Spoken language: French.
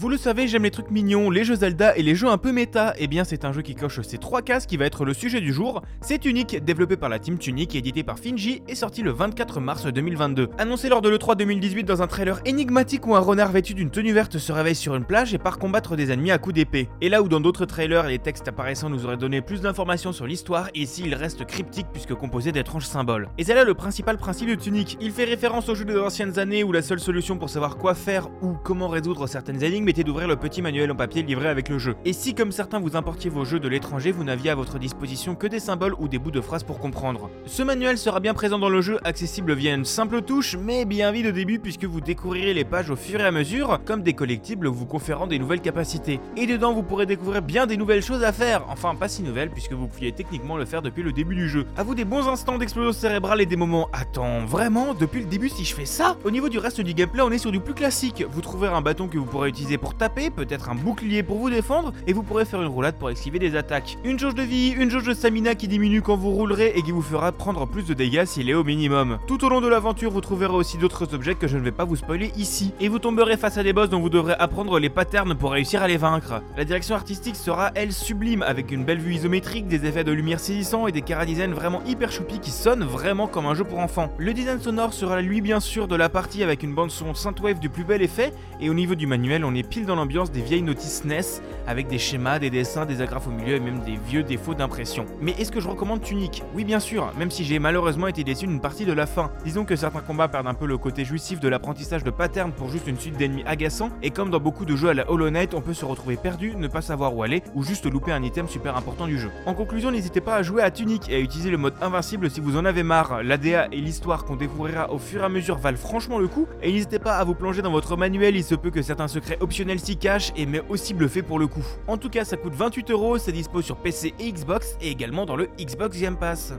Vous le savez, j'aime les trucs mignons, les jeux Zelda et les jeux un peu méta. Eh bien, c'est un jeu qui coche ces trois cases qui va être le sujet du jour. C'est Tunic, développé par la team Tunic et édité par Finji, et sorti le 24 mars 2022. Annoncé lors de l'E3 2018 dans un trailer énigmatique où un renard vêtu d'une tenue verte se réveille sur une plage et part combattre des ennemis à coups d'épée. Et là où dans d'autres trailers les textes apparaissant nous auraient donné plus d'informations sur l'histoire, ici il reste cryptique puisque composé d'étranges symboles. Et c'est là le principal principe de Tunic. Il fait référence aux jeux des anciennes années où la seule solution pour savoir quoi faire ou comment résoudre certaines énigmes était d'ouvrir le petit manuel en papier livré avec le jeu. Et si comme certains vous importiez vos jeux de l'étranger, vous n'aviez à votre disposition que des symboles ou des bouts de phrases pour comprendre. Ce manuel sera bien présent dans le jeu, accessible via une simple touche, mais bien vite au début puisque vous découvrirez les pages au fur et à mesure, comme des collectibles vous conférant des nouvelles capacités. Et dedans vous pourrez découvrir bien des nouvelles choses à faire, enfin pas si nouvelles puisque vous pouviez techniquement le faire depuis le début du jeu. À vous des bons instants d'explosion cérébrale et des moments attends, vraiment? Depuis le début si je fais ça? Au niveau du reste du gameplay on est sur du plus classique, vous trouverez un bâton que vous pourrez utiliser pour taper, peut-être un bouclier pour vous défendre, et vous pourrez faire une roulade pour esquiver des attaques. Une jauge de vie, une jauge de stamina qui diminue quand vous roulerez et qui vous fera prendre plus de dégâts s'il est au minimum. Tout au long de l'aventure, vous trouverez aussi d'autres objets que je ne vais pas vous spoiler ici, et vous tomberez face à des boss dont vous devrez apprendre les patterns pour réussir à les vaincre. La direction artistique sera elle sublime, avec une belle vue isométrique, des effets de lumière saisissants et des cara design vraiment hyper choupi qui sonnent vraiment comme un jeu pour enfants. Le design sonore sera lui bien sûr de la partie avec une bande son synthwave du plus bel effet, et au niveau du manuel, on pile dans l'ambiance des vieilles notices NES avec des schémas, des dessins, des agrafes au milieu et même des vieux défauts d'impression. Mais est-ce que je recommande Tunic? Oui, bien sûr, même si j'ai malheureusement été déçu d'une partie de la fin. Disons que certains combats perdent un peu le côté jouissif de l'apprentissage de pattern pour juste une suite d'ennemis agaçants, et comme dans beaucoup de jeux à la Hollow Knight, on peut se retrouver perdu, ne pas savoir où aller, ou juste louper un item super important du jeu. En conclusion, n'hésitez pas à jouer à Tunic et à utiliser le mode invincible si vous en avez marre. L'ADA et l'histoire qu'on découvrira au fur et à mesure valent franchement le coup, et n'hésitez pas à vous plonger dans votre manuel, il se peut que certains secrets optionnels s'y cachent, et mais aussi bluffé pour le coup. En tout cas, ça coûte 28 euros, c'est dispo sur PC et Xbox, et également dans le Xbox Game Pass.